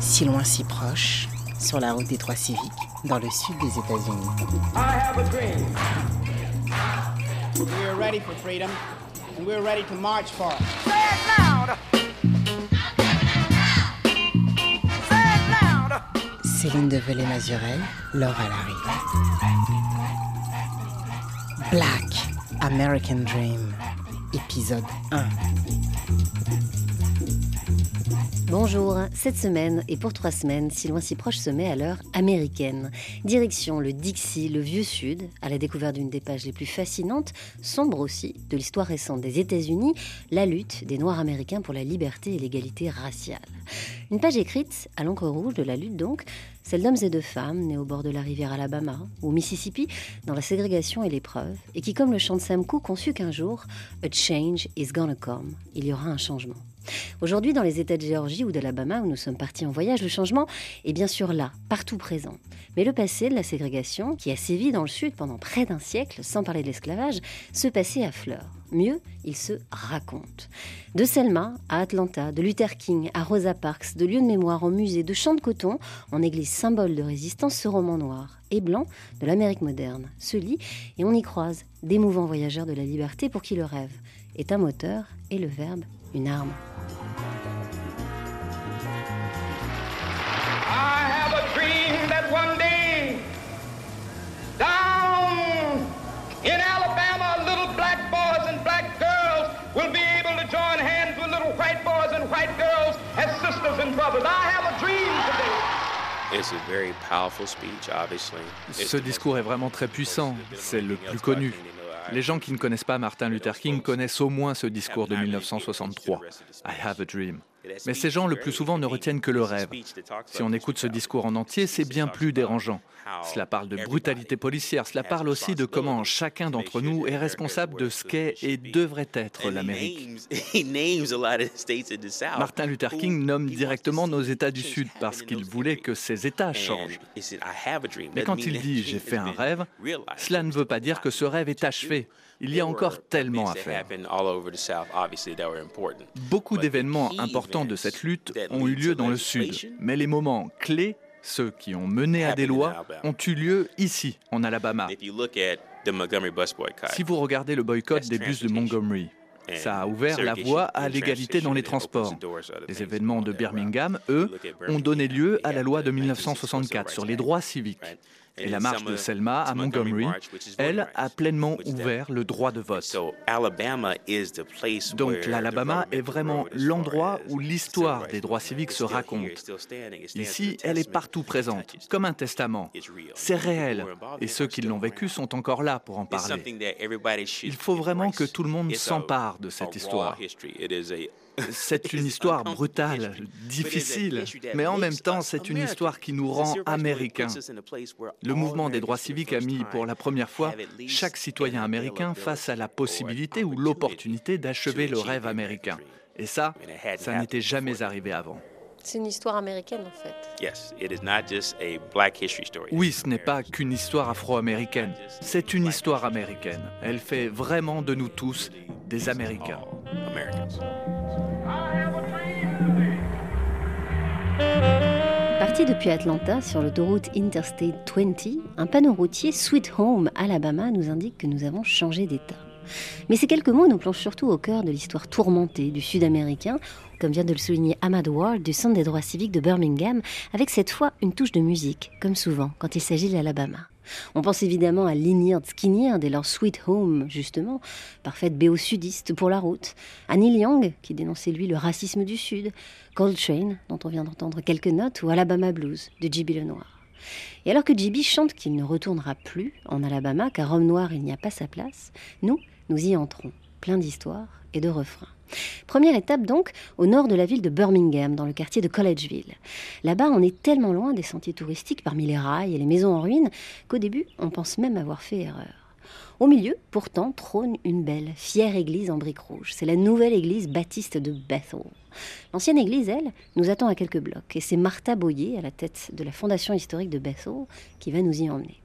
Si loin, si proche, sur la route des Trois Civiques, dans le sud des États-Unis. I have a dream. We're ready for freedom, and we're ready to march for it. Say it loud. Say it loud. Céline de Velay-Mazurel, Laura Larry. Black American Dream, épisode 1. Bonjour, cette semaine et pour trois semaines, si loin si proche se met à l'heure américaine. Direction le Dixie, le vieux sud, à la découverte d'une des pages les plus fascinantes, sombre aussi, de l'histoire récente des États-Unis, la lutte des Noirs américains pour la liberté et l'égalité raciale. Une page écrite à l'encre rouge de la lutte donc, celle d'hommes et de femmes nés au bord de la rivière Alabama ou Mississippi, dans la ségrégation et l'épreuve, et qui, comme le chante Sam Cooke, ont su qu'un jour, a change is gonna come, il y aura un changement. Aujourd'hui, dans les États de Géorgie ou d'Alabama, où nous sommes partis en voyage, le changement est bien sûr là, partout présent. Mais le passé de la ségrégation, qui a sévi dans le Sud pendant près d'un siècle, sans parler de l'esclavage, ce passé affleure. Mieux, il se raconte. De Selma à Atlanta, de Luther King à Rosa Parks, de lieux de mémoire en musée, de champs de coton, en église symbole de résistance, ce roman noir et blanc de l'Amérique moderne se lit et on y croise d'émouvants voyageurs de la liberté pour qui le rêve est un moteur et le verbe une arme. I have a dream that one day, down in Alabama, little black boys and black girls will be able to join hands with little white boys and white girls as sisters and brothers. I have a dream today. It's a very powerful speech, obviously. It's Ce discours est vraiment très puissant, c'est le plus connu. Les gens qui ne connaissent pas Martin Luther King connaissent au moins ce discours de 1963, I Have a Dream. Mais ces gens, le plus souvent, ne retiennent que le rêve. Si on écoute ce discours en entier, c'est bien plus dérangeant. Cela parle de brutalité policière, cela parle aussi de comment chacun d'entre nous est responsable de ce qu'est et devrait être l'Amérique. Martin Luther King nomme directement nos États du Sud parce qu'il voulait que ces États changent. Mais quand il dit j'ai fait un rêve, cela ne veut pas dire que ce rêve est achevé. Il y a encore tellement à faire. Beaucoup d'événements importants de cette lutte ont eu lieu dans le Sud, mais les moments clés, ceux qui ont mené à des lois, ont eu lieu ici, en Alabama. Si vous regardez le boycott des bus de Montgomery, ça a ouvert la voie à l'égalité dans les transports. Les événements de Birmingham, eux, ont donné lieu à la loi de 1964 sur les droits civiques. Et la marche de Selma à Montgomery, elle, a pleinement ouvert le droit de vote. Donc l'Alabama est vraiment l'endroit où l'histoire des droits civiques se raconte. Ici, elle est partout présente, comme un testament. C'est réel, et ceux qui l'ont vécu sont encore là pour en parler. Il faut vraiment que tout le monde s'empare de cette histoire. C'est une histoire brutale, difficile, mais en même temps, c'est une histoire qui nous rend américains. Le mouvement des droits civiques a mis pour la première fois chaque citoyen américain face à la possibilité ou l'opportunité d'achever le rêve américain. Et ça, ça n'était jamais arrivé avant. C'est une histoire américaine en fait. Oui, ce n'est pas qu'une histoire afro-américaine, c'est une histoire américaine. Elle fait vraiment de nous tous des Américains. Parti depuis Atlanta sur l'autoroute Interstate 20, un panneau routier Sweet Home, Alabama nous indique que nous avons changé d'état. Mais ces quelques mots nous plongent surtout au cœur de l'histoire tourmentée du Sud-Américain, comme vient de le souligner Ahmad Ward du Centre des droits civiques de Birmingham, avec cette fois une touche de musique, comme souvent quand il s'agit de l'Alabama. On pense évidemment à Lynyrd Skynyrd et leur Sweet Home, justement, parfaite béo sudiste pour la route, à Neil Young, qui dénonçait lui le racisme du Sud, Coltrane, dont on vient d'entendre quelques notes, ou Alabama Blues de J.B. Lenoir. Et alors que J.B. chante qu'il ne retournera plus en Alabama, car homme noir il n'y a pas sa place, nous, nous y entrons, plein d'histoires et de refrains. Première étape donc, au nord de la ville de Birmingham, dans le quartier de Collegeville. Là-bas, on est tellement loin des sentiers touristiques parmi les rails et les maisons en ruine qu'au début, on pense même avoir fait erreur. Au milieu, pourtant, trône une belle, fière église en briques rouges. C'est la nouvelle église baptiste de Bethel. L'ancienne église, elle, nous attend à quelques blocs, et c'est Martha Boyer, à la tête de la fondation historique de Bethel, qui va nous y emmener.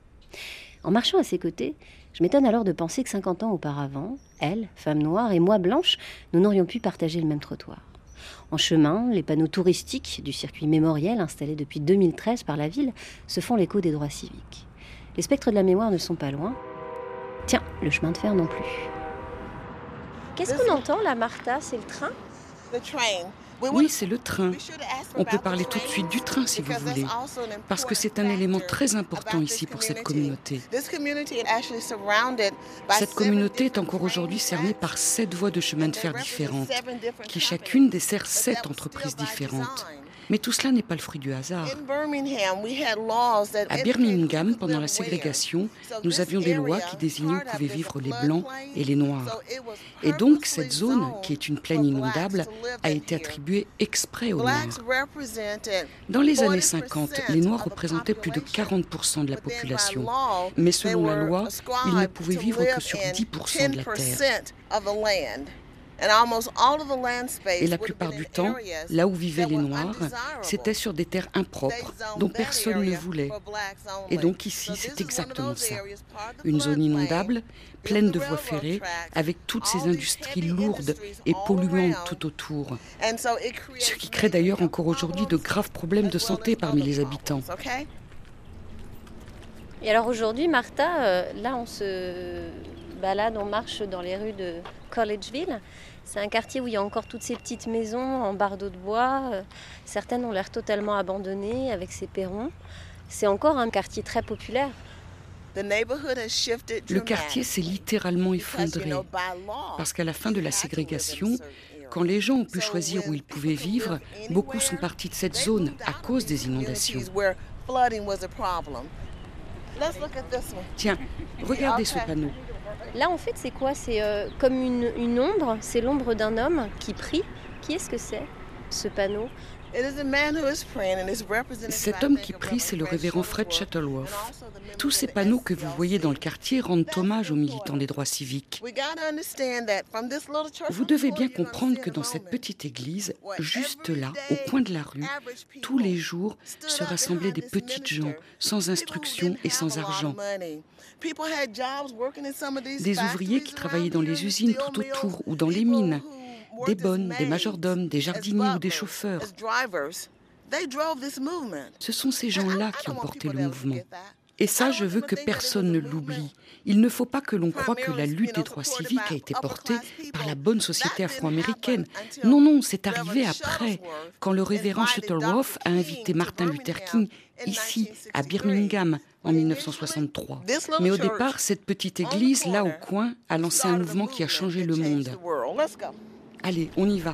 En marchant à ses côtés, je m'étonne alors de penser que 50 ans auparavant, elle, femme noire, et moi, blanche, nous n'aurions pu partager le même trottoir. En chemin, les panneaux touristiques du circuit mémoriel installé depuis 2013 par la ville se font l'écho des droits civiques. Les spectres de la mémoire ne sont pas loin. Tiens, le chemin de fer non plus. Qu'est-ce qu'on entend là, Martha? C'est le train oui, c'est le train. On peut parler tout de suite du train si vous voulez, parce que c'est un élément très important ici pour cette communauté. Cette communauté est encore aujourd'hui cernée par sept voies de chemin de fer différentes, qui chacune dessert sept entreprises différentes. Mais tout cela n'est pas le fruit du hasard. À Birmingham, pendant la ségrégation, nous avions des lois qui désignaient où pouvaient vivre les Blancs et les Noirs. Et donc cette zone, qui est une plaine inondable, a été attribuée exprès aux Noirs. Dans les années 50, les Noirs représentaient plus de 40% de la population. Mais selon la loi, ils ne pouvaient vivre que sur 10% de la terre. Et la plupart du temps, là où vivaient les Noirs, c'était sur des terres impropres dont personne ne voulait. Et donc ici, c'est exactement ça. Une zone inondable, pleine de voies ferrées, avec toutes ces industries lourdes et polluantes tout autour. Ce qui crée d'ailleurs encore aujourd'hui de graves problèmes de santé parmi les habitants. Et alors aujourd'hui, Martha, euh, là on se balade, on marche dans les rues de Collegeville. C'est un quartier où il y a encore toutes ces petites maisons en bardeaux de bois. Euh, certaines ont l'air totalement abandonnées avec ces perrons. C'est encore un quartier très populaire. Le quartier s'est littéralement effondré parce qu'à la fin de la ségrégation, quand les gens ont pu choisir où ils pouvaient vivre, beaucoup sont partis de cette zone à cause des inondations. Tiens, regardez ce panneau. Là, en fait, c'est quoi? C'est euh, comme une, une ombre, c'est l'ombre d'un homme qui prie. Qui est-ce que c'est, ce panneau? Cet homme qui prie, c'est le révérend Fred Shuttleworth. Tous ces panneaux que vous voyez dans le quartier rendent hommage aux militants des droits civiques. Vous devez bien comprendre que dans cette petite église, juste là, au coin de la rue, tous les jours se rassemblaient des petites gens, sans instruction et sans argent. Des ouvriers qui travaillaient dans les usines tout autour ou dans les mines des bonnes, des majordomes, des jardiniers ou des chauffeurs. Ce sont ces gens-là qui ont porté le mouvement. Et ça, je veux que personne ne l'oublie. Il ne faut pas que l'on croie que la lutte des droits civiques a été portée par la bonne société afro-américaine. Non, non, c'est arrivé après, quand le révérend Shuttleworth a invité Martin Luther King ici, à Birmingham, en 1963. Mais au départ, cette petite église, là au coin, a lancé un mouvement qui a changé le monde. Allez, on y va.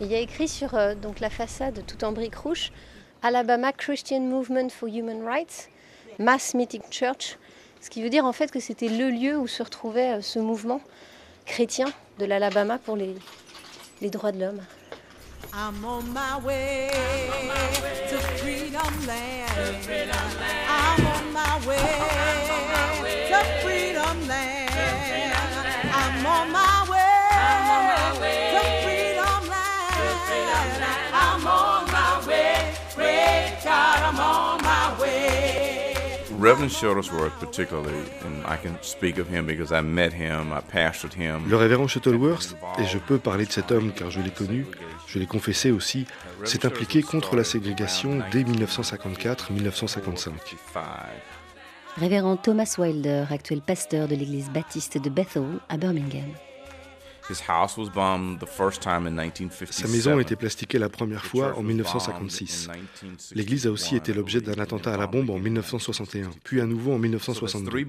Il y a écrit sur euh, donc la façade, tout en briques rouges, Alabama Christian Movement for Human Rights, Mass Meeting Church, ce qui veut dire en fait que c'était le lieu où se retrouvait euh, ce mouvement chrétien de l'Alabama pour les, les droits de l'homme. I'm on my way, to freedom land. I'm on my way, to freedom land. I'm on my Reverend Shuttlesworth, particularly, and I can speak of him because I met him, I pastored him. Le révérend Shuttleworth, et je peux parler de cet homme car je l'ai connu, je l'ai confessé aussi, s'est impliqué contre la ségrégation dès 1954-1955. Révérend Thomas Wilder, actuel pasteur de l'église baptiste de Bethel à Birmingham. Sa maison a été plastiquée la première fois en 1956. L'église a aussi été l'objet d'un attentat à la bombe en 1961, puis à nouveau en 1962.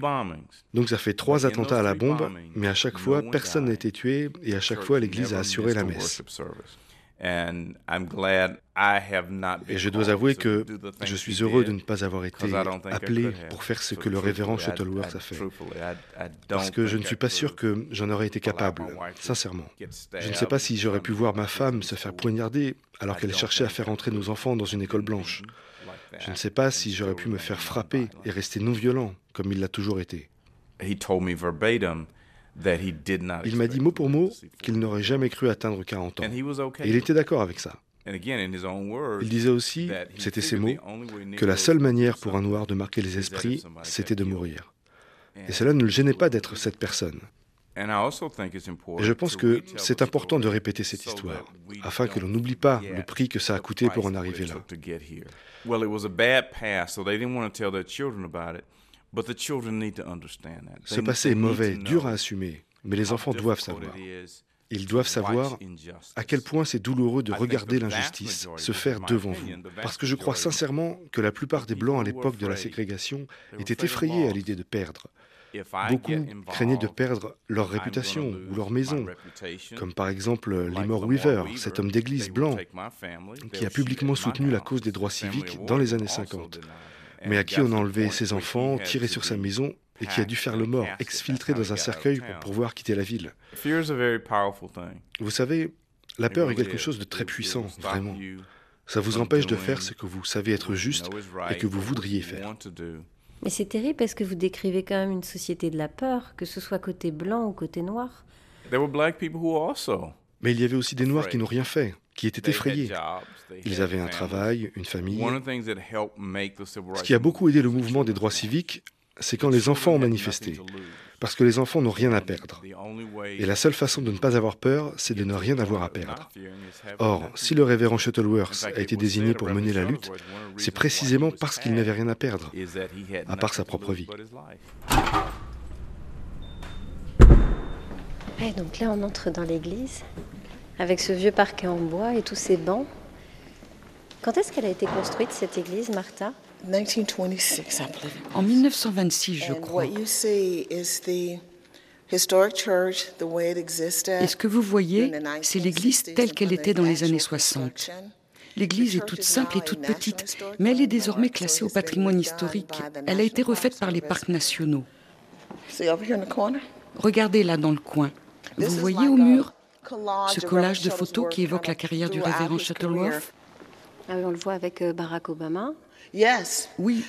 Donc ça fait trois attentats à la bombe, mais à chaque fois, personne n'a été tué et à chaque fois, l'église a assuré la messe. Et je dois avouer que je suis heureux de ne pas avoir été appelé pour faire ce que le révérend Shuttleworth a fait. Parce que je ne suis pas sûr que j'en aurais été capable, sincèrement. Je ne sais pas si j'aurais pu voir ma femme se faire poignarder alors qu'elle cherchait à faire entrer nos enfants dans une école blanche. Je ne sais pas si j'aurais pu me faire frapper et rester non violent, comme il l'a toujours été. Il m'a dit mot pour mot qu'il n'aurait jamais cru atteindre 40 ans. Et il était d'accord avec ça. Il disait aussi, c'était ses mots, que la seule manière pour un noir de marquer les esprits, c'était de mourir. Et cela ne le gênait pas d'être cette personne. Et je pense que c'est important de répéter cette histoire, afin que l'on n'oublie pas le prix que ça a coûté pour en arriver là. Ce passé est mauvais, dur à assumer, mais les enfants doivent savoir. Ils doivent savoir à quel point c'est douloureux de regarder l'injustice se faire devant vous. Parce que je crois sincèrement que la plupart des Blancs à l'époque de la ségrégation étaient effrayés à l'idée de perdre. Beaucoup craignaient de perdre leur réputation ou leur maison, comme par exemple Lemore Weaver, cet homme d'église blanc qui a publiquement soutenu la cause des droits civiques dans les années 50, mais à qui on a enlevé ses enfants, tiré sur sa maison et qui a dû faire le mort, exfiltré dans un cercueil pour pouvoir quitter la ville. Vous savez, la peur est quelque chose de très puissant, vraiment. Ça vous empêche de faire ce que vous savez être juste et que vous voudriez faire. Mais c'est terrible parce que vous décrivez quand même une société de la peur, que ce soit côté blanc ou côté noir. Mais il y avait aussi des noirs qui n'ont rien fait, qui étaient effrayés. Ils avaient un travail, une famille. Ce qui a beaucoup aidé le mouvement des droits civiques, c'est quand les enfants ont manifesté. Parce que les enfants n'ont rien à perdre. Et la seule façon de ne pas avoir peur, c'est de ne rien avoir à perdre. Or, si le révérend Shuttleworth a été désigné pour mener la lutte, c'est précisément parce qu'il n'avait rien à perdre, à part sa propre vie. Et donc là, on entre dans l'église, avec ce vieux parquet en bois et tous ces bancs. Quand est-ce qu'elle a été construite, cette église, Martha? En 1926, je crois. Et ce que vous voyez, c'est l'église telle qu'elle était dans les années 60. L'église est toute simple et toute petite, mais elle est désormais classée au patrimoine historique. Elle a été refaite par les parcs nationaux. Regardez là dans le coin. Vous voyez au mur ce collage de photos qui évoque la carrière du révérend Shuttleworth ah On le voit avec euh, Barack Obama. Oui.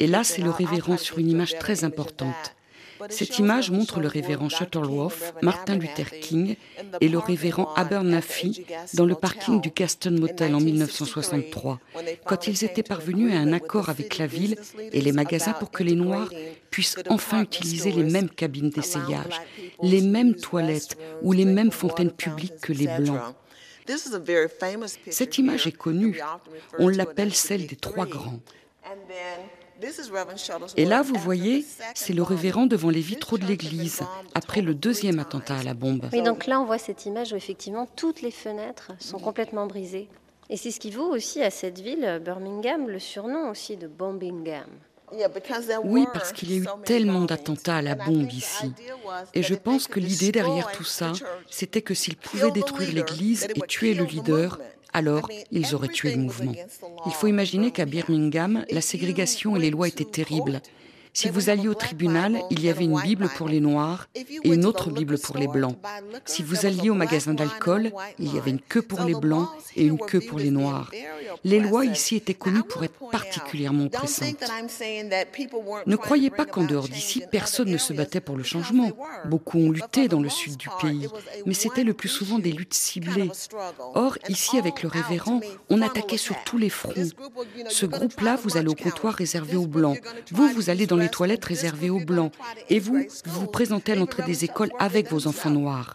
Et là, c'est le révérend sur une image très importante. Cette image montre le révérend Shuttleworth, Martin Luther King et le révérend Abernathy dans le parking du Gaston Motel en 1963, quand ils étaient parvenus à un accord avec la ville et les magasins pour que les Noirs puissent enfin utiliser les mêmes cabines d'essayage, les mêmes toilettes ou les mêmes fontaines publiques que les Blancs. Cette image est connue. On l'appelle celle des trois grands. Et là, vous voyez, c'est le révérend devant les vitraux de l'église, après le deuxième attentat à la bombe. Oui, donc là, on voit cette image où effectivement toutes les fenêtres sont complètement brisées. Et c'est ce qui vaut aussi à cette ville, Birmingham, le surnom aussi de Bombingham. Oui, parce qu'il y a eu tellement d'attentats à la bombe ici. Et je pense que l'idée derrière tout ça, c'était que s'ils pouvaient détruire l'Église et tuer le leader, alors ils auraient tué le mouvement. Il faut imaginer qu'à Birmingham, la ségrégation et les lois étaient terribles. Si vous alliez au tribunal, il y avait une Bible pour les Noirs et une autre Bible pour les Blancs. Si vous alliez au magasin d'alcool, il y avait une queue pour les Blancs et une queue pour les Noirs. Les lois ici étaient connues pour être particulièrement oppressantes. Ne croyez pas qu'en dehors d'ici, personne ne se battait pour le changement. Beaucoup ont lutté dans le sud du pays, mais c'était le plus souvent des luttes ciblées. Or, ici, avec le révérend, on attaquait sur tous les fronts. Ce groupe-là, vous allez au comptoir réservé aux Blancs. Vous, vous allez dans les toilettes réservées aux Blancs. Et vous, vous vous présentez à l'entrée des écoles avec vos enfants noirs.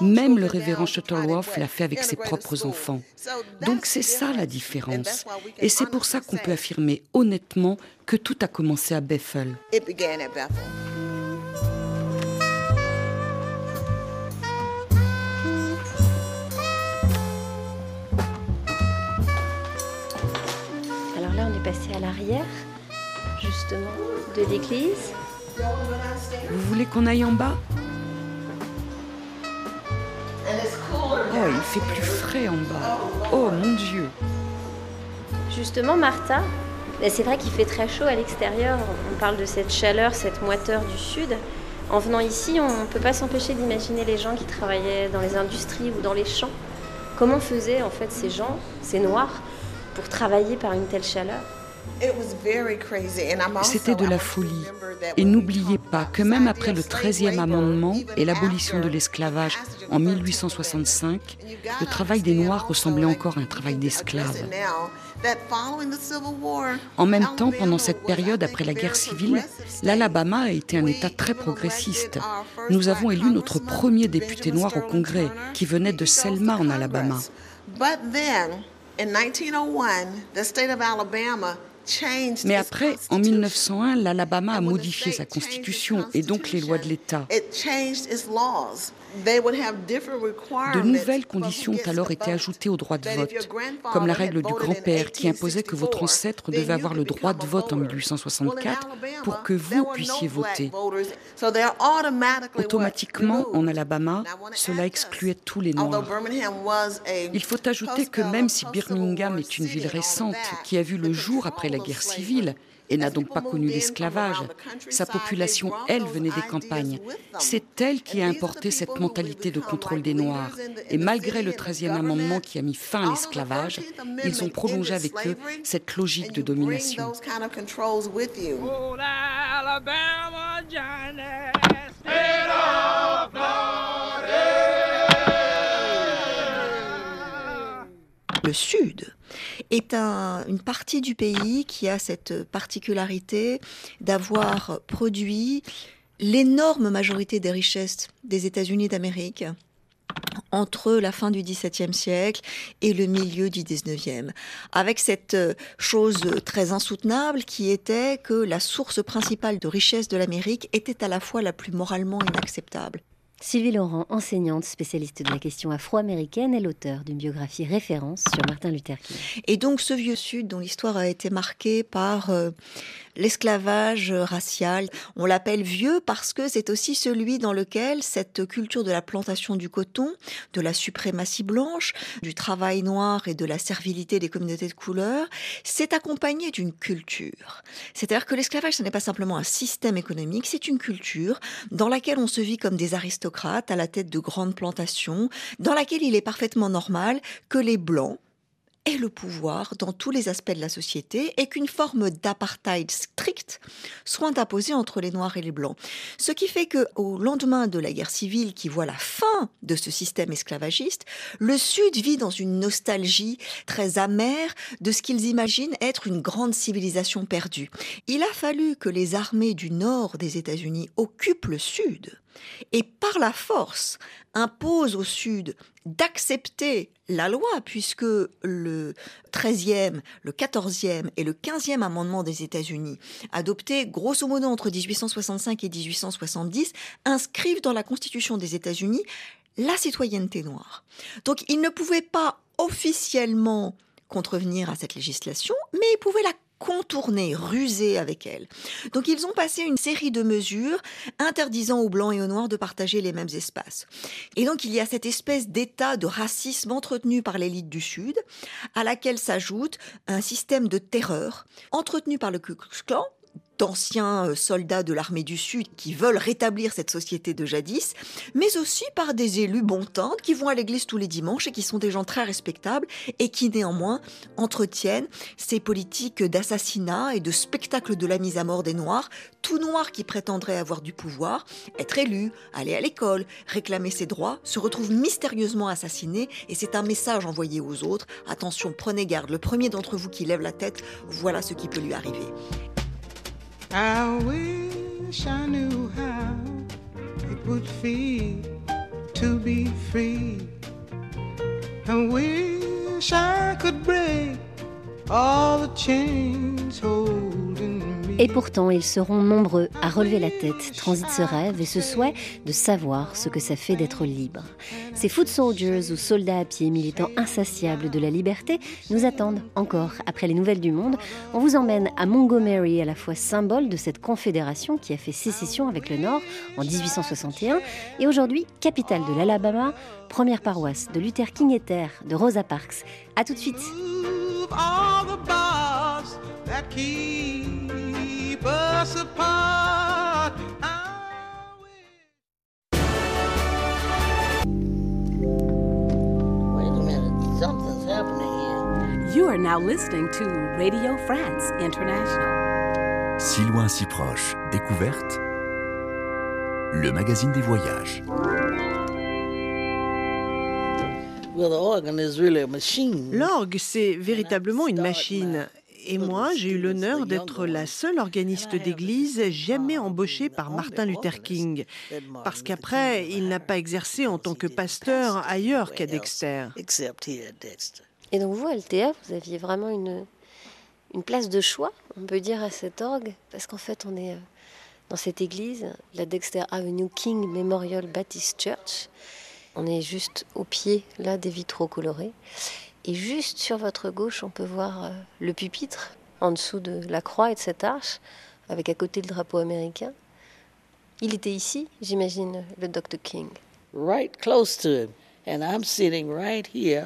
Même le révérend Shuttleworth l'a fait avec ses propres enfants. Donc c'est ça la différence. Et c'est pour ça qu'on peut affirmer honnêtement que tout a commencé à Bethel. Alors là, on est passé à l'arrière justement, de l'église. Vous voulez qu'on aille en bas? Oh, il fait plus frais en bas. Oh mon Dieu. Justement, Martha, c'est vrai qu'il fait très chaud à l'extérieur. On parle de cette chaleur, cette moiteur du sud. En venant ici, on ne peut pas s'empêcher d'imaginer les gens qui travaillaient dans les industries ou dans les champs. Comment faisaient en fait ces gens, ces noirs, pour travailler par une telle chaleur? C'était de la folie. Et n'oubliez pas que même après le 13e amendement et l'abolition de l'esclavage en 1865, le travail des Noirs ressemblait encore à un travail d'esclaves. En même temps, pendant cette période après la guerre civile, l'Alabama a été un État très progressiste. Nous avons élu notre premier député noir au Congrès, qui venait de Selma en Alabama. Mais après, en 1901, l'Alabama a modifié sa constitution et donc les lois de l'État. De nouvelles conditions ont alors été ajoutées au droit de vote, comme la règle du grand-père qui imposait que votre ancêtre devait avoir le droit de vote en 1864 pour que vous puissiez voter. Automatiquement, en Alabama, cela excluait tous les Noirs. Il faut ajouter que même si Birmingham est une ville récente qui a vu le jour après la guerre civile, et n'a donc pas connu l'esclavage. Sa population, elle, venait des campagnes. C'est elle qui a importé cette mentalité de contrôle des Noirs. Et malgré le 13e amendement qui a mis fin à l'esclavage, ils ont prolongé avec eux cette logique de domination. Le Sud est une partie du pays qui a cette particularité d'avoir produit l'énorme majorité des richesses des États-Unis d'Amérique entre la fin du XVIIe siècle et le milieu du XIXe, avec cette chose très insoutenable qui était que la source principale de richesse de l'Amérique était à la fois la plus moralement inacceptable Sylvie Laurent, enseignante spécialiste de la question afro-américaine, et l'auteur d'une biographie référence sur Martin Luther King. Et donc ce vieux Sud dont l'histoire a été marquée par euh, l'esclavage racial. On l'appelle vieux parce que c'est aussi celui dans lequel cette culture de la plantation du coton, de la suprématie blanche, du travail noir et de la servilité des communautés de couleur, s'est accompagné d'une culture. C'est-à-dire que l'esclavage, ce n'est pas simplement un système économique, c'est une culture dans laquelle on se vit comme des aristocrates à la tête de grandes plantations, dans laquelle il est parfaitement normal que les blancs, le pouvoir dans tous les aspects de la société et qu'une forme d'apartheid strict soit imposée entre les Noirs et les Blancs. Ce qui fait que, au lendemain de la guerre civile qui voit la fin de ce système esclavagiste, le Sud vit dans une nostalgie très amère de ce qu'ils imaginent être une grande civilisation perdue. Il a fallu que les armées du nord des États-Unis occupent le Sud et par la force impose au Sud d'accepter la loi, puisque le 13e, le 14e et le 15e amendement des États-Unis, adoptés grosso modo entre 1865 et 1870, inscrivent dans la Constitution des États-Unis la citoyenneté noire. Donc ils ne pouvaient pas officiellement contrevenir à cette législation, mais ils pouvaient la contourner, ruser avec elle. Donc ils ont passé une série de mesures interdisant aux blancs et aux noirs de partager les mêmes espaces. Et donc il y a cette espèce d'état de racisme entretenu par l'élite du Sud, à laquelle s'ajoute un système de terreur entretenu par le Ku Klux Klan, d'anciens euh, soldats de l'armée du Sud qui veulent rétablir cette société de jadis, mais aussi par des élus bon qui vont à l'église tous les dimanches et qui sont des gens très respectables et qui néanmoins entretiennent ces politiques d'assassinat et de spectacle de la mise à mort des Noirs, tout Noir qui prétendrait avoir du pouvoir, être élu, aller à l'école, réclamer ses droits, se retrouve mystérieusement assassiné et c'est un message envoyé aux autres, attention, prenez garde, le premier d'entre vous qui lève la tête, voilà ce qui peut lui arriver. I wish I knew how it would feel to be free. I wish I could break all the chains holding Et pourtant, ils seront nombreux à relever la tête, transit ce rêve et ce souhait de savoir ce que ça fait d'être libre. Ces foot soldiers ou soldats à pied, militants insatiables de la liberté, nous attendent encore après les nouvelles du monde. On vous emmène à Montgomery, à la fois symbole de cette confédération qui a fait sécession avec le Nord en 1861 et aujourd'hui capitale de l'Alabama, première paroisse de Luther King et terre de Rosa Parks. À tout de suite. Keep us apart. Wait a minute, something's happening here. You are now listening to Radio France International. Si loin, si proche, découverte. Le magazine des voyages. L'orgue, c'est véritablement une machine. Et moi, j'ai eu l'honneur d'être la seule organiste d'église jamais embauchée par Martin Luther King. Parce qu'après, il n'a pas exercé en tant que pasteur ailleurs qu'à Dexter. Et donc vous, Althea, vous aviez vraiment une, une place de choix, on peut dire, à cet orgue, parce qu'en fait, on est euh, dans cette église, la Dexter Avenue King Memorial Baptist Church. On est juste au pied, là, des vitraux colorés. Et juste sur votre gauche, on peut voir euh, le pupitre, en dessous de la croix et de cette arche, avec à côté le drapeau américain. Il était ici, j'imagine, le Dr. King. Right close to him.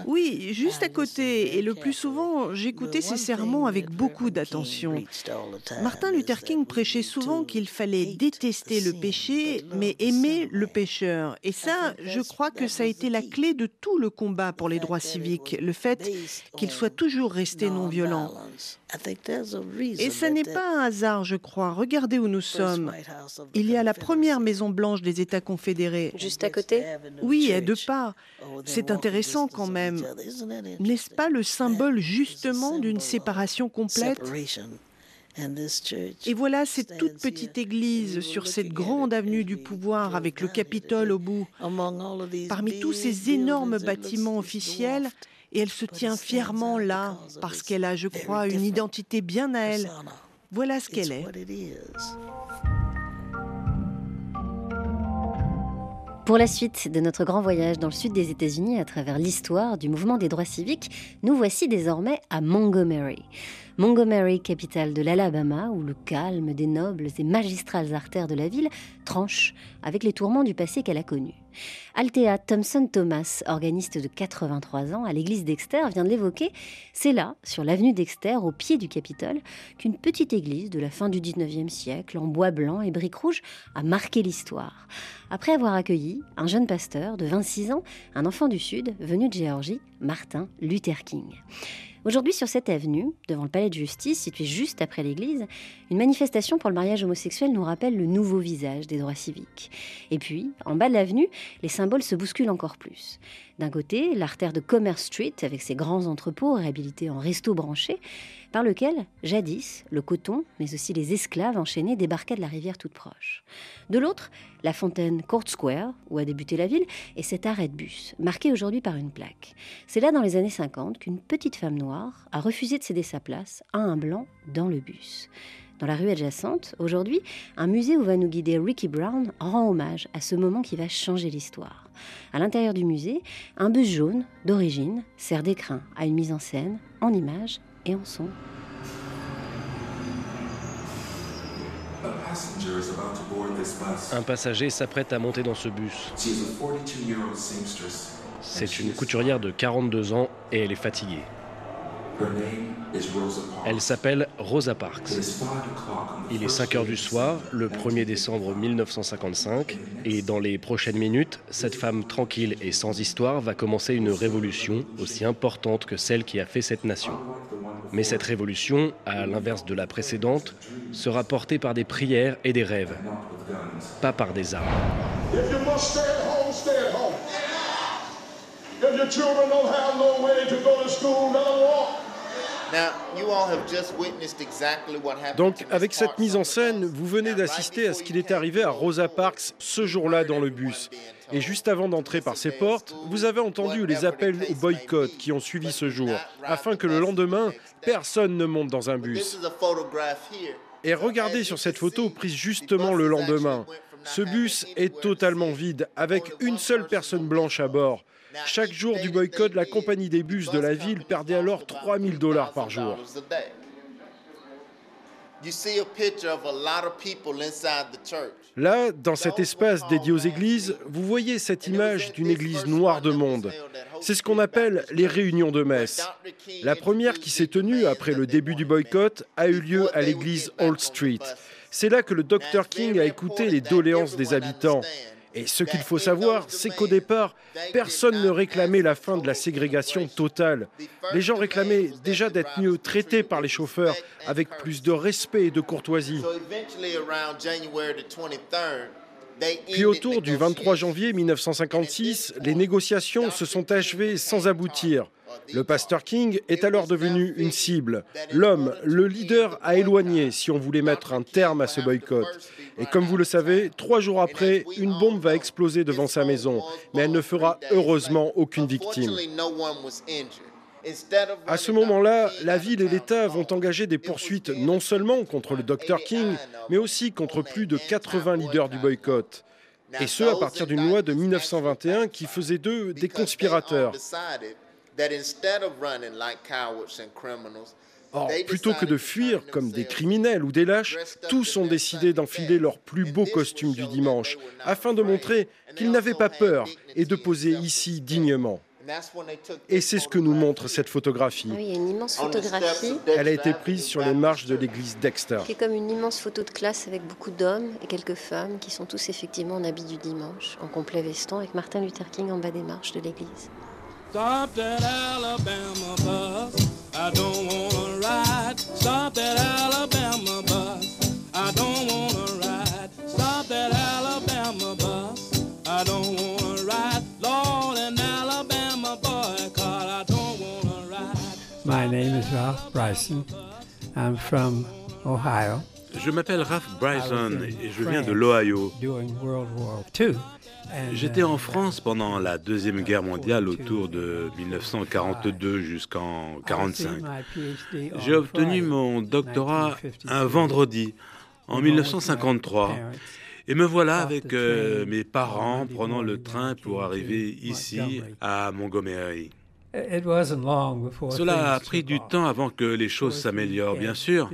Oui, juste à côté. Et le plus souvent, j'écoutais ses sermons avec beaucoup d'attention. Martin Luther King prêchait souvent qu'il fallait détester le péché, mais aimer le pécheur. Et ça, je crois que ça a été la clé de tout le combat pour les droits civiques, le fait qu'il soit toujours resté non violent. Et ce n'est pas un hasard, je crois. Regardez où nous sommes. Il y a la première Maison Blanche des États confédérés. Juste à côté Oui, à deux pas. C'est intéressant quand même. N'est-ce pas le symbole justement d'une séparation complète? et voilà cette toute petite église sur cette grande avenue du pouvoir avec le Capitole au bout. Parmi tous ces énormes bâtiments officiels, et elle se tient fièrement là parce qu'elle a, je crois, une identité bien à elle. Voilà ce qu'elle est. Pour la suite de notre grand voyage dans le sud des États-Unis à travers l'histoire du mouvement des droits civiques, nous voici désormais à Montgomery. Montgomery, capitale de l'Alabama, où le calme des nobles et magistrales artères de la ville tranche avec les tourments du passé qu'elle a connu. Althea Thompson Thomas, organiste de 83 ans à l'église Dexter, vient de l'évoquer. C'est là, sur l'avenue Dexter, au pied du Capitole, qu'une petite église de la fin du 19e siècle, en bois blanc et briques rouges, a marqué l'histoire. Après avoir accueilli un jeune pasteur de 26 ans, un enfant du Sud, venu de Géorgie, Martin Luther King. Aujourd'hui, sur cette avenue, devant le palais de justice, situé juste après l'église, une manifestation pour le mariage homosexuel nous rappelle le nouveau visage des droits civiques. Et puis, en bas de l'avenue, les symboles se bousculent encore plus. D'un côté, l'artère de Commerce Street, avec ses grands entrepôts réhabilités en restos branchés, par lequel, jadis, le coton, mais aussi les esclaves enchaînés débarquaient de la rivière toute proche. De l'autre, la fontaine Court Square, où a débuté la ville, et cet arrêt de bus, marqué aujourd'hui par une plaque. C'est là, dans les années 50, qu'une petite femme noire a refusé de céder sa place à un blanc dans le bus. Dans la rue adjacente, aujourd'hui, un musée où va nous guider Ricky Brown rend hommage à ce moment qui va changer l'histoire. À l'intérieur du musée, un bus jaune, d'origine, sert d'écrin à une mise en scène, en images et en son. Un passager s'apprête à monter dans ce bus. C'est une couturière de 42 ans et elle est fatiguée. Elle s'appelle Rosa Parks. Il est 5 heures du soir, le 1er décembre 1955, et dans les prochaines minutes, cette femme tranquille et sans histoire va commencer une révolution aussi importante que celle qui a fait cette nation. Mais cette révolution, à l'inverse de la précédente, sera portée par des prières et des rêves, pas par des armes. Donc, avec cette mise en scène, vous venez d'assister à ce qu'il est arrivé à Rosa Parks ce jour-là dans le bus. Et juste avant d'entrer par ces portes, vous avez entendu les appels au boycott qui ont suivi ce jour, afin que le lendemain, personne ne monte dans un bus. Et regardez sur cette photo prise justement le lendemain. Ce bus est totalement vide, avec une seule personne blanche à bord. Chaque jour du boycott, la compagnie des bus de la ville perdait alors 3000 dollars par jour. Là, dans cet espace dédié aux églises, vous voyez cette image d'une église noire de monde. C'est ce qu'on appelle les réunions de messe. La première qui s'est tenue après le début du boycott a eu lieu à l'église Old Street. C'est là que le Dr King a écouté les doléances des habitants Et ce qu'il faut savoir, c'est qu'au départ, personne ne réclamait la fin de la ségrégation totale. Les gens réclamaient déjà d'être mieux traités par les chauffeurs, avec plus de respect et de courtoisie. Puis autour du 23 janvier 1956, les négociations se sont achevées sans aboutir. Le pasteur King est alors devenu une cible. L'homme, le leader a éloigné si on voulait mettre un terme à ce boycott. Et comme vous le savez, trois jours après, une bombe va exploser devant sa maison, mais elle ne fera heureusement aucune victime. À ce moment-là, la ville et l'État vont engager des poursuites non seulement contre le Dr King, mais aussi contre plus de 80 leaders du boycott. Et ce, à partir d'une loi de 1921 qui faisait d'eux des conspirateurs. Or, plutôt que de fuir comme des criminels ou des lâches, tous ont décidé d'enfiler leurs plus beaux costumes du dimanche, afin de montrer qu'ils n'avaient pas peur et de poser ici dignement. Et c'est ce que nous montre cette photographie. Oui, il y a une immense photographie. Elle a été prise sur les marches de l'église Dexter. Qui est comme une immense photo de classe avec beaucoup d'hommes et quelques femmes qui sont tous effectivement en habit du dimanche, en complet veston, avec Martin Luther King en bas des marches de l'église. Stop that Alabama bus. I don't wanna ride. Stop that Alabama name is Ralph Bryson. I'm from Ohio. Je m'appelle Ralph Bryson et je viens de l'Ohio. J'étais en France pendant la Deuxième Guerre mondiale autour de 1942 jusqu'en 1945. J'ai obtenu mon doctorat un vendredi en 1953. Et me voilà avec euh, mes parents prenant le train pour arriver ici à Montgomery. Cela a pris du temps avant que les choses s'améliorent, bien sûr.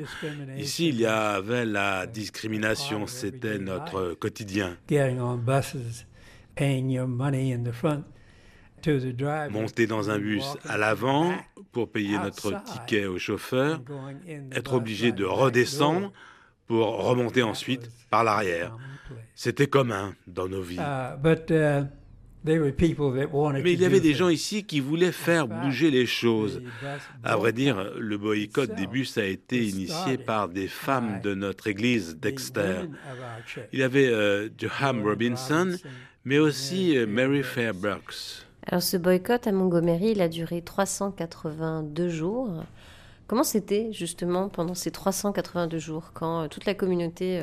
Ici, il y avait la discrimination, c'était notre quotidien. Monter dans un bus à l'avant pour payer notre ticket au chauffeur, être obligé de redescendre pour remonter ensuite par l'arrière. C'était commun dans nos vies. Mais il y avait des gens ici qui voulaient faire bouger les choses. À vrai dire, le boycott des bus a été initié par des femmes de notre église Dexter. Il y avait euh, Johan Robinson, mais aussi euh, Mary Fairbrooks. Alors ce boycott à Montgomery, il a duré 382 jours. Comment c'était justement pendant ces 382 jours quand euh, toute la communauté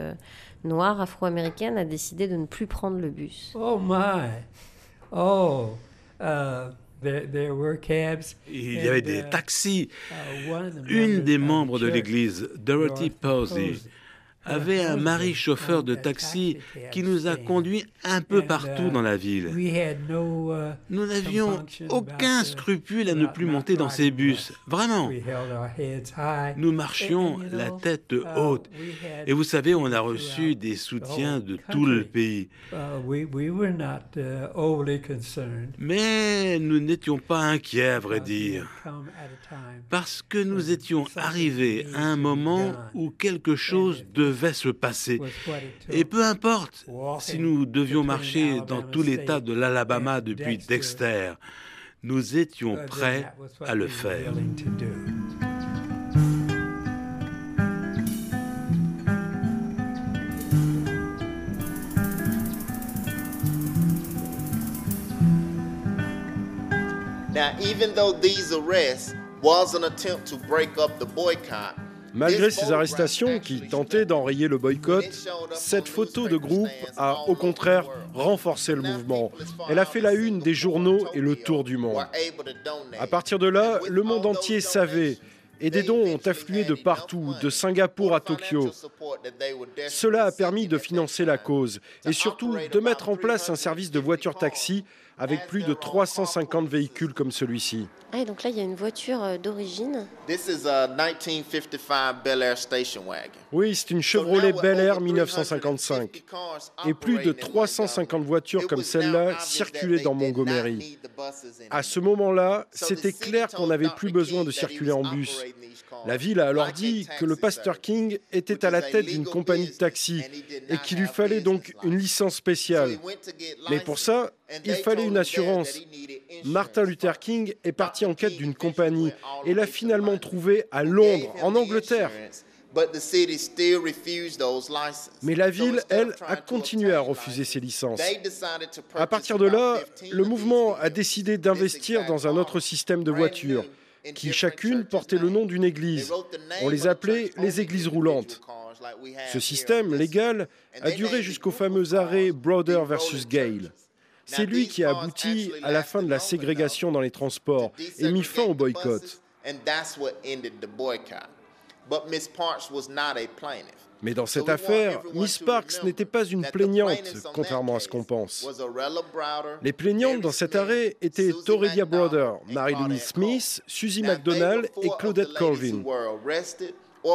noire afro-américaine a décidé de ne plus prendre le bus? Oh my Oh, uh, Il y avait des uh, taxis. Uh, Une des membres de l'église, Dorothy Posey, avait un mari chauffeur de taxi qui nous a conduits un peu partout dans la ville. Nous n'avions aucun scrupule à ne plus monter dans ces bus, vraiment. Nous marchions la tête haute. Et vous savez, on a reçu des soutiens de tout le pays. Mais nous n'étions pas inquiets, à vrai dire, parce que nous étions arrivés à un moment où quelque chose devait se passer. Et peu importe si nous devions marcher dans tout l'État de l'Alabama depuis Dexter, nous étions prêts à le faire. Now, even though these arrests was an attempt to break up the boycott, Malgré ces arrestations qui tentaient d'enrayer le boycott, cette photo de groupe a au contraire renforcé le mouvement. Elle a fait la une des journaux et le tour du monde. À partir de là, le monde entier savait et des dons ont afflué de partout, de Singapour à Tokyo. Cela a permis de financer la cause et surtout de mettre en place un service de voiture-taxi avec plus de 350 véhicules comme celui-ci. Ah, donc là, il y a une voiture euh, d'origine. Oui, c'est une Chevrolet Bel Air 1955. Et plus de 350 voitures comme celle-là circulaient dans Montgomery. À ce moment-là, c'était clair qu'on n'avait plus besoin de circuler en bus. La ville a alors dit que le pasteur King était à la tête d'une compagnie de taxi et qu'il lui fallait donc une licence spéciale. Mais pour ça, il fallait une assurance. Martin Luther King est parti en quête d'une compagnie et l'a finalement trouvée à Londres, en Angleterre. Mais la ville, elle, a continué à refuser ces licences. À partir de là, le mouvement a décidé d'investir dans un autre système de voitures qui chacune portait le nom d'une église. On les appelait les églises roulantes. Ce système légal a duré jusqu'au fameux arrêt Brother versus Gale. C'est lui qui a abouti à la fin de la ségrégation dans les transports et mis fin au boycott. Mais dans cette affaire, Miss Parks n'était pas une plaignante, contrairement à ce qu'on pense. Les plaignantes dans cet arrêt étaient Torelia Brother, Mary-Louise Smith, Susie McDonald et Claudette Colvin.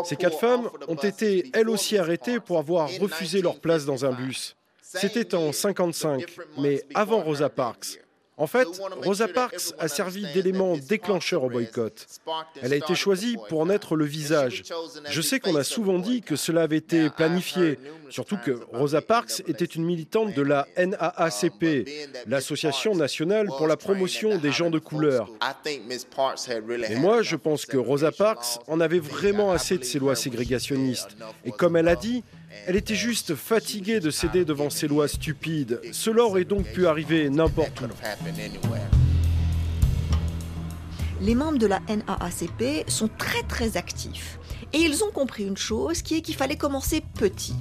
Ces quatre femmes ont été elles aussi arrêtées pour avoir refusé leur place dans un bus. C'était en 55, mais avant Rosa Parks. En fait, Rosa Parks a servi d'élément déclencheur au boycott. Elle a été choisie pour en être le visage. Je sais qu'on a souvent dit que cela avait été planifié, surtout que Rosa Parks était une militante de la NAACP, l'Association nationale pour la promotion des gens de couleur. Et moi, je pense que Rosa Parks en avait vraiment assez de ces lois ségrégationnistes. Et comme elle a dit, elle était juste fatiguée de céder devant ces lois stupides. Cela aurait donc pu arriver n'importe où. Les membres de la NAACP sont très très actifs. Et ils ont compris une chose qui est qu'il fallait commencer petit.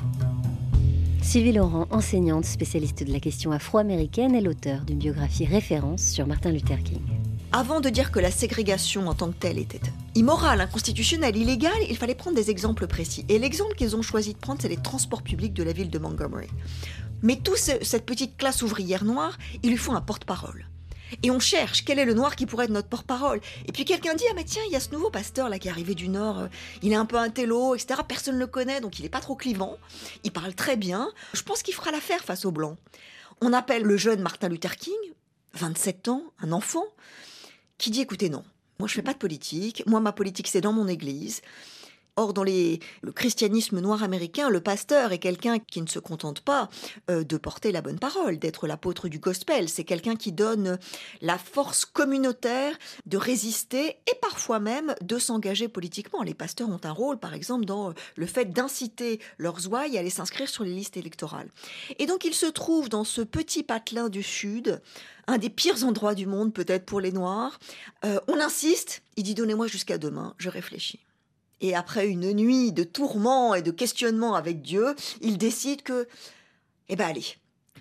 Sylvie Laurent, enseignante spécialiste de la question afro-américaine, est l'auteur d'une biographie référence sur Martin Luther King. Avant de dire que la ségrégation en tant que telle était immorale, inconstitutionnelle, illégale, il fallait prendre des exemples précis. Et l'exemple qu'ils ont choisi de prendre, c'est les transports publics de la ville de Montgomery. Mais toute cette petite classe ouvrière noire, il lui faut un porte-parole. Et on cherche quel est le noir qui pourrait être notre porte-parole. Et puis quelqu'un dit Ah, mais tiens, il y a ce nouveau pasteur là qui est arrivé du Nord, euh, il est un peu un télo, etc. Personne ne le connaît, donc il n'est pas trop clivant. Il parle très bien. Je pense qu'il fera l'affaire face aux Blancs. On appelle le jeune Martin Luther King, 27 ans, un enfant qui dit écoutez, non, moi je fais pas de politique, moi ma politique c'est dans mon église. Or, dans le christianisme noir américain, le pasteur est quelqu'un qui ne se contente pas euh, de porter la bonne parole, d'être l'apôtre du gospel. C'est quelqu'un qui donne la force communautaire de résister et parfois même de s'engager politiquement. Les pasteurs ont un rôle, par exemple, dans le fait d'inciter leurs ouailles à aller s'inscrire sur les listes électorales. Et donc, il se trouve dans ce petit patelin du Sud, un des pires endroits du monde peut-être pour les Noirs. Euh, on insiste, il dit donnez-moi jusqu'à demain, je réfléchis. Et après une nuit de tourments et de questionnements avec Dieu, il décide que, eh ben allez,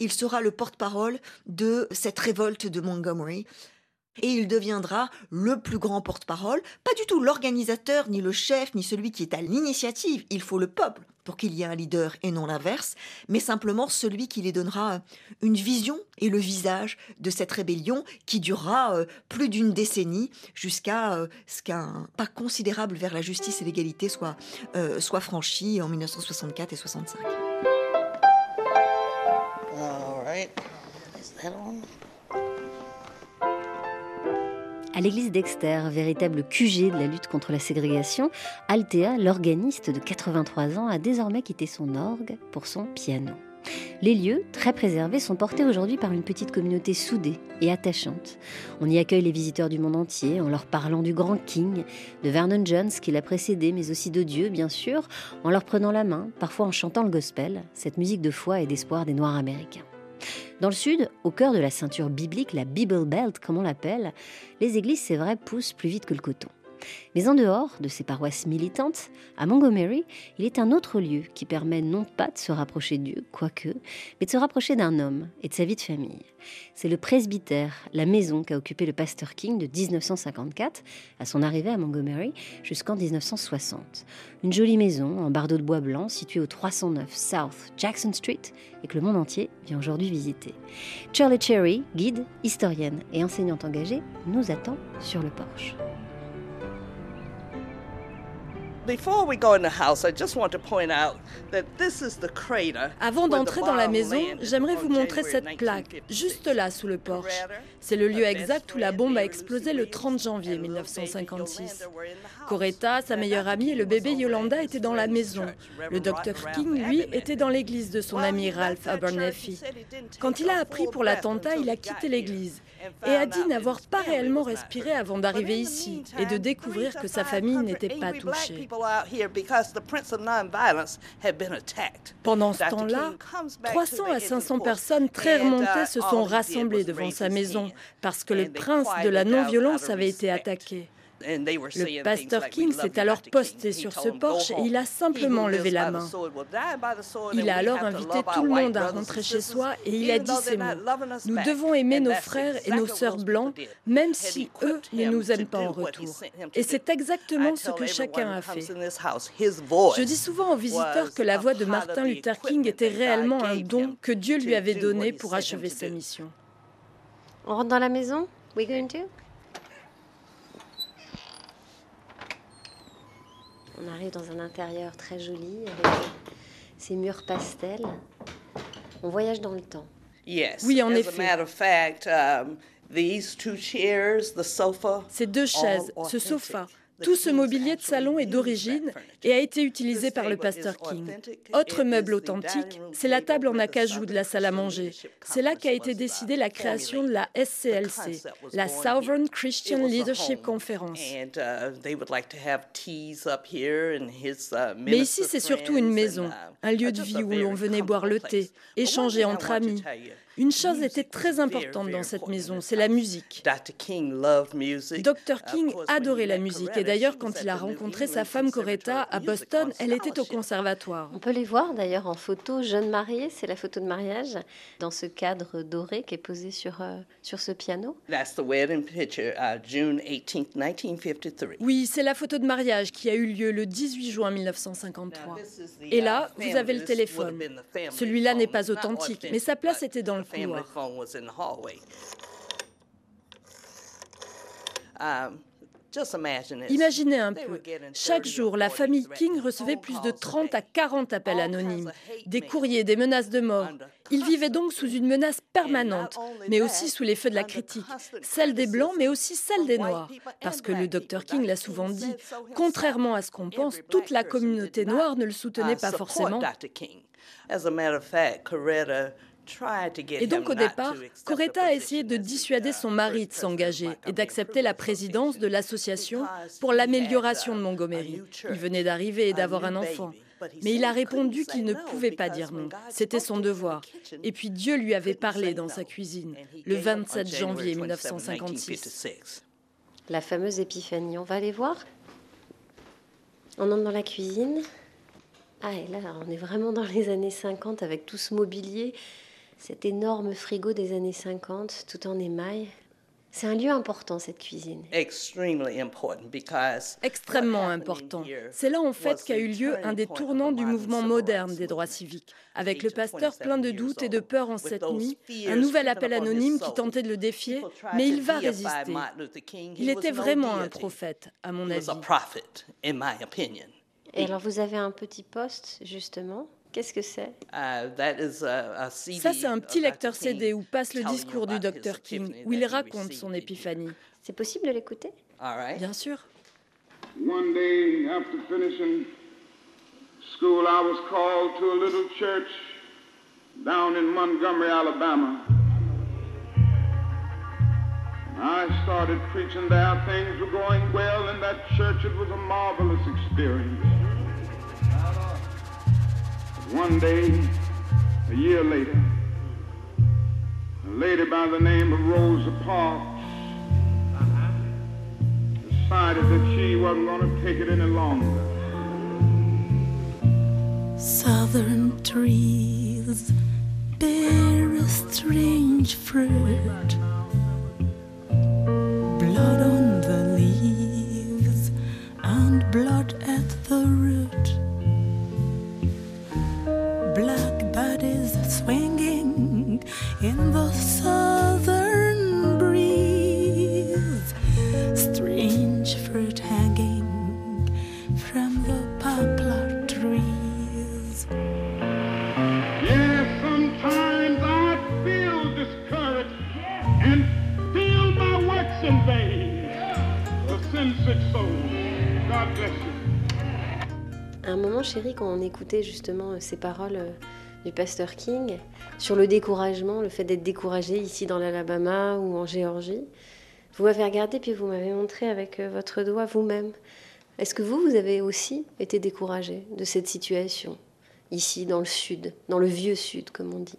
il sera le porte-parole de cette révolte de Montgomery et il deviendra le plus grand porte-parole, pas du tout l'organisateur, ni le chef, ni celui qui est à l'initiative. Il faut le peuple pour qu'il y ait un leader et non l'inverse, mais simplement celui qui les donnera une vision et le visage de cette rébellion qui durera euh, plus d'une décennie jusqu'à euh, ce qu'un pas considérable vers la justice et l'égalité soit, euh, soit franchi en 1964 et 65. À l'église d'Exter, véritable QG de la lutte contre la ségrégation, Altea, l'organiste de 83 ans, a désormais quitté son orgue pour son piano. Les lieux, très préservés, sont portés aujourd'hui par une petite communauté soudée et attachante. On y accueille les visiteurs du monde entier en leur parlant du grand King, de Vernon Jones qui l'a précédé, mais aussi de Dieu, bien sûr, en leur prenant la main, parfois en chantant le gospel, cette musique de foi et d'espoir des Noirs américains. Dans le sud, au cœur de la ceinture biblique, la Bible Belt comme on l'appelle, les églises, c'est vrai, poussent plus vite que le coton. Mais en dehors de ces paroisses militantes, à Montgomery, il est un autre lieu qui permet non pas de se rapprocher de Dieu, quoique, mais de se rapprocher d'un homme et de sa vie de famille. C'est le presbytère, la maison qu'a occupé le pasteur King de 1954 à son arrivée à Montgomery jusqu'en 1960. Une jolie maison en bardeau de bois blanc située au 309 South Jackson Street et que le monde entier vient aujourd'hui visiter. Charlie Cherry, guide, historienne et enseignante engagée, nous attend sur le porche. Avant d'entrer dans la maison, j'aimerais vous montrer cette plaque, juste là sous le porche. C'est le lieu exact où la bombe a explosé le 30 janvier 1956. Coretta, sa meilleure amie et le bébé Yolanda étaient dans la maison. Le docteur King, lui, était dans l'église de son ami Ralph Abernethy. Quand il a appris pour l'attentat, il a quitté l'église et a dit n'avoir pas réellement respiré avant d'arriver ici et de découvrir que sa famille n'était pas touchée. Pendant ce temps-là, 300 à 500 personnes très remontées se sont rassemblées devant sa maison parce que le prince de la non-violence avait été attaqué. Le pasteur King s'est alors posté sur ce porche et il a simplement levé la main. Il a alors invité tout le monde à rentrer chez soi et il a dit ces mots. Nous devons aimer nos frères et nos sœurs blancs, même si eux ne nous aiment pas en retour. Et c'est exactement ce que chacun a fait. Je dis souvent aux visiteurs que la voix de Martin Luther King était réellement un don que Dieu lui avait donné pour achever sa mission. On rentre dans la maison? We going to? On arrive dans un intérieur très joli avec ces murs pastels. On voyage dans le temps. Oui, en effet. Um, Ces deux chaises, ce sofa, tout ce mobilier de salon est d'origine et a été utilisé par le pasteur King. Autre meuble authentique, c'est la table en acajou de la salle à manger. C'est là qu'a été décidée la création de la SCLC, la Sovereign Christian Leadership Conference. Mais ici, c'est surtout une maison, un lieu de vie où l'on venait boire le thé, échanger entre amis. Une chose était très importante dans cette maison, c'est la musique. Dr. King adorait la musique et d'ailleurs quand il a rencontré sa femme Coretta à Boston, elle était au conservatoire. On peut les voir d'ailleurs en photo jeune mariée, c'est la photo de mariage dans ce cadre doré qui est posé sur, euh, sur ce piano. Oui, c'est la photo de mariage qui a eu lieu le 18 juin 1953. Et là, vous avez le téléphone. Celui-là n'est pas authentique, mais sa place était dans le Um, Imaginez un peu, chaque jour, la famille King recevait plus de 30 à 40 appels anonymes, des courriers, des menaces de mort. Ils vivaient donc sous une menace permanente, mais aussi sous les feux de la critique, celle des Blancs, mais aussi celle des Noirs. Parce que le docteur King l'a souvent dit, contrairement à ce qu'on pense, toute la communauté noire ne le soutenait pas forcément. Et donc au départ, Coretta a essayé de dissuader son mari de s'engager et d'accepter la présidence de l'association pour l'amélioration de Montgomery. Il venait d'arriver et d'avoir un enfant. Mais il a répondu qu'il ne pouvait pas dire non. C'était son devoir. Et puis Dieu lui avait parlé dans sa cuisine, le 27 janvier 1956. La fameuse épiphanie, on va aller voir On entre dans la cuisine. Ah, et là, on est vraiment dans les années 50 avec tout ce mobilier cet énorme frigo des années 50, tout en émail. C'est un lieu important, cette cuisine. Extrêmement important. C'est là en fait qu'a eu lieu un des tournants du mouvement moderne des droits civiques. Avec le pasteur plein de doutes et de peur en cette nuit, un nouvel appel anonyme qui tentait de le défier, mais il va résister. Il était vraiment un prophète, à mon avis. Et alors vous avez un petit poste, justement Qu'est-ce que c'est? Uh, Ça, c'est un petit lecteur CD où passe le discours du Dr. King, où il raconte son épiphanie. C'est possible de l'écouter? Bien sûr. One day, after finishing school, I was called to a little church down in Montgomery, Alabama. I started preaching there. Things were going well in that church. It was a marvelous experience. One day, a year later, a lady by the name of Rosa Parks decided that she wasn't going to take it any longer. Southern trees bear a strange fruit. Blood on the leaves and blood at the root. À un moment, chérie, quand on écoutait justement euh, ces paroles euh, du pasteur King sur le découragement, le fait d'être découragé ici dans l'Alabama ou en Géorgie, vous m'avez regardé puis vous m'avez montré avec euh, votre doigt vous-même. Est-ce que vous, vous avez aussi été découragé de cette situation? ici dans le sud, dans le vieux sud, comme on dit.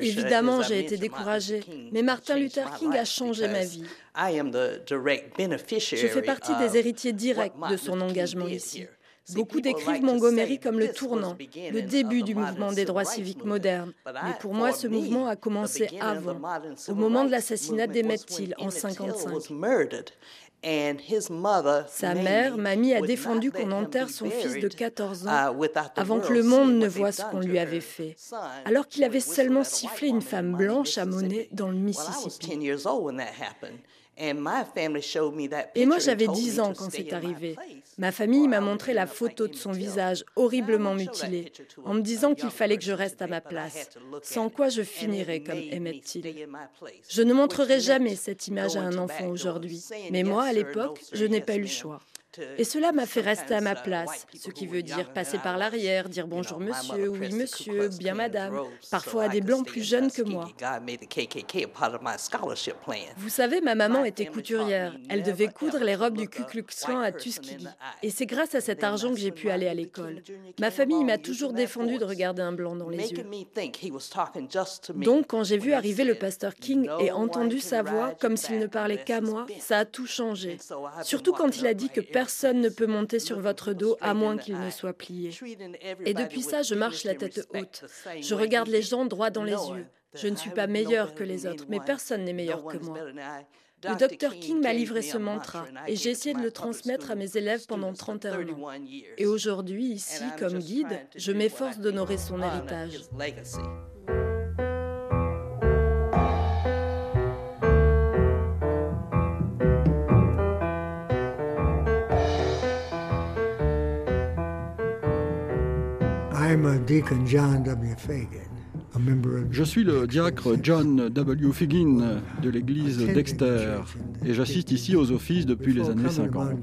Évidemment, j'ai été découragée, mais Martin Luther King a changé ma vie. Je fais partie des héritiers directs de son engagement ici. Beaucoup décrivent Montgomery comme le tournant, le début du mouvement des droits civiques modernes. Mais pour moi, ce mouvement a commencé avant, au moment de l'assassinat d'Emmett Till en 1955. Sa mère, Mamie, a défendu qu'on enterre son fils de buried, 14 uh, ans the avant que le monde ne voie ce qu'on lui avait fait, alors qu'il avait seulement sifflé une femme blanche à monnaie Mississippi. dans le Mississippi. 10 years old when that happened. And my family showed me that Et moi, j'avais told me 10 to ans quand c'est arrivé. Ma famille m'a montré la photo de son visage horriblement mutilé, en me disant qu'il fallait que je reste à ma place, sans quoi je finirais comme Emmett Till. Je ne montrerai jamais cette image à un enfant aujourd'hui, mais moi, à l'époque, je n'ai pas eu le choix. Et cela m'a fait rester à ma place, ce qui veut dire passer par l'arrière, dire bonjour monsieur, oui monsieur, bien madame, parfois à des blancs plus jeunes que moi. Vous savez, ma maman était couturière. Elle devait coudre les robes du Ku Klux Klan à Tuskegee. Et c'est grâce à cet argent que j'ai pu aller à l'école. Ma famille m'a toujours défendu de regarder un blanc dans les yeux. Donc, quand j'ai vu arriver le pasteur King et entendu sa voix comme s'il ne parlait qu'à moi, ça a tout changé. Surtout quand il a dit que personne ne peut monter sur votre dos à moins qu'il ne soit plié. Et depuis ça, je marche la tête haute. Je regarde les gens droit dans les yeux. Je ne suis pas meilleur que les autres, mais personne n'est meilleur que moi. Le docteur King m'a livré ce mantra et j'ai essayé de le transmettre à mes élèves pendant 31 ans. Et aujourd'hui, ici, comme guide, je m'efforce d'honorer son héritage. Je suis le diacre John W. Figgin de l'église Dexter et j'assiste ici aux offices depuis les années 50.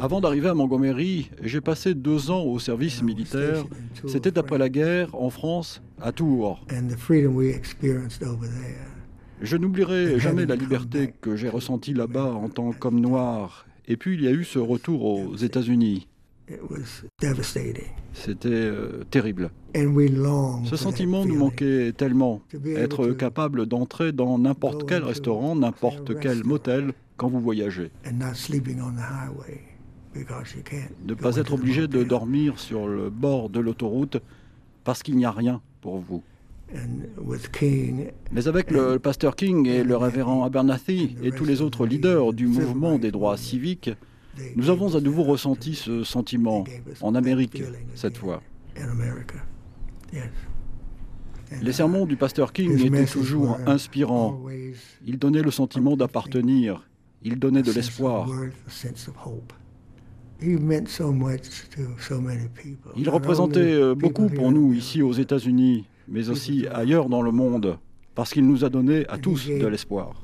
Avant d'arriver à Montgomery, j'ai passé deux ans au service militaire. C'était après la guerre en France, à Tours. Je n'oublierai jamais la liberté que j'ai ressentie là-bas en tant qu'homme noir. Et puis il y a eu ce retour aux États-Unis. C'était euh, terrible. Ce sentiment nous manquait tellement. Être capable d'entrer dans n'importe quel restaurant, n'importe quel motel quand vous voyagez. Ne pas être obligé de dormir sur le bord de l'autoroute parce qu'il n'y a rien pour vous. Mais avec le pasteur King et le révérend Abernathy et tous les autres leaders du mouvement des droits civiques, nous avons à nouveau ressenti ce sentiment, en Amérique cette fois. Les sermons du pasteur King étaient toujours inspirants. Il donnait le sentiment d'appartenir, il donnait de l'espoir. Il représentait beaucoup pour nous ici aux États-Unis, mais aussi ailleurs dans le monde, parce qu'il nous a donné à tous de l'espoir.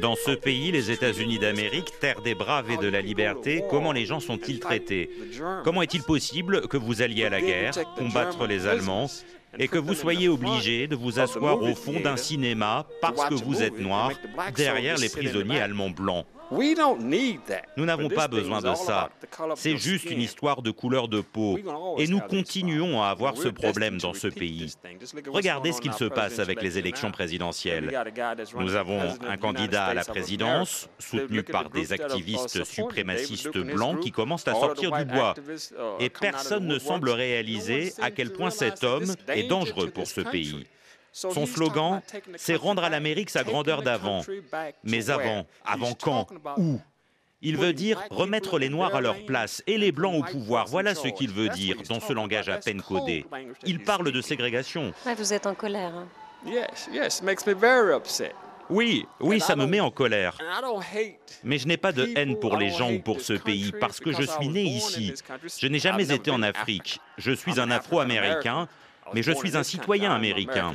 Dans ce pays, les États-Unis d'Amérique, terre des braves et de la liberté, comment les gens sont-ils traités? Comment est-il possible que vous alliez à la guerre, combattre les Allemands, et que vous soyez obligé de vous asseoir au fond d'un cinéma parce que vous êtes noir derrière les prisonniers allemands blancs? Nous n'avons pas besoin de ça. C'est juste une histoire de couleur de peau. Et nous continuons à avoir ce problème dans ce pays. Regardez ce qu'il se passe avec les élections présidentielles. Nous avons un candidat à la présidence, soutenu par des activistes suprémacistes blancs qui commencent à sortir du bois. Et personne ne semble réaliser à quel point cet homme est dangereux pour ce pays. Son slogan, c'est rendre à l'Amérique sa grandeur d'avant. Mais avant, avant quand? Où? Il veut dire remettre les Noirs à leur place et les Blancs au pouvoir. Voilà ce qu'il veut dire dans ce langage à peine codé. Il parle de ségrégation. vous êtes en colère. Hein. Oui, oui, ça me met en colère. Mais je n'ai pas de haine pour les gens ou pour ce pays parce que je suis né ici. Je n'ai jamais été en Afrique. Je suis un Afro-Américain mais je suis un citoyen américain.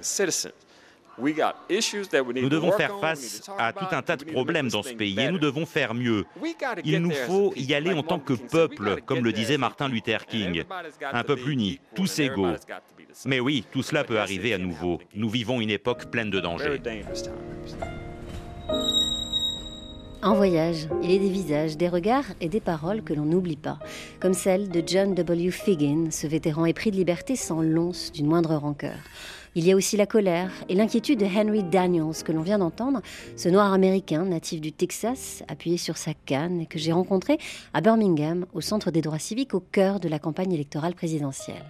Nous devons faire face à tout un tas de problèmes dans ce pays et nous devons faire mieux. Il nous faut y aller en tant que peuple, comme le disait Martin Luther King. Un peuple uni, tous égaux. Mais oui, tout cela peut arriver à nouveau. Nous vivons une époque pleine de dangers. En voyage, il est des visages, des regards et des paroles que l'on n'oublie pas, comme celle de John W. Figgin, ce vétéran épris de liberté sans l'once d'une moindre rancœur. Il y a aussi la colère et l'inquiétude de Henry Daniels que l'on vient d'entendre, ce noir américain natif du Texas, appuyé sur sa canne que j'ai rencontré à Birmingham, au Centre des droits civiques, au cœur de la campagne électorale présidentielle.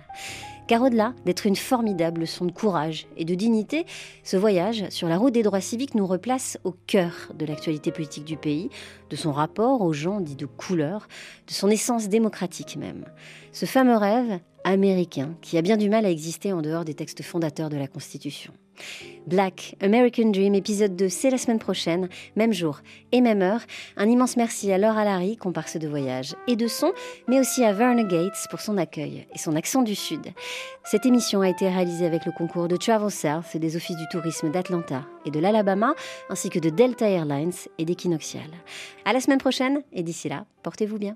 Car au-delà d'être une formidable leçon de courage et de dignité, ce voyage sur la route des droits civiques nous replace au cœur de l'actualité politique du pays, de son rapport aux gens dits de couleur, de son essence démocratique même. Ce fameux rêve américain qui a bien du mal à exister en dehors des textes fondateurs de la Constitution. Black, American Dream, épisode 2, c'est la semaine prochaine, même jour et même heure. Un immense merci à Laura Larry, comparse de voyage et de son, mais aussi à Verna Gates pour son accueil et son accent du Sud. Cette émission a été réalisée avec le concours de Travel South et des offices du tourisme d'Atlanta et de l'Alabama, ainsi que de Delta Airlines et d'Equinoxial. À la semaine prochaine, et d'ici là, portez-vous bien.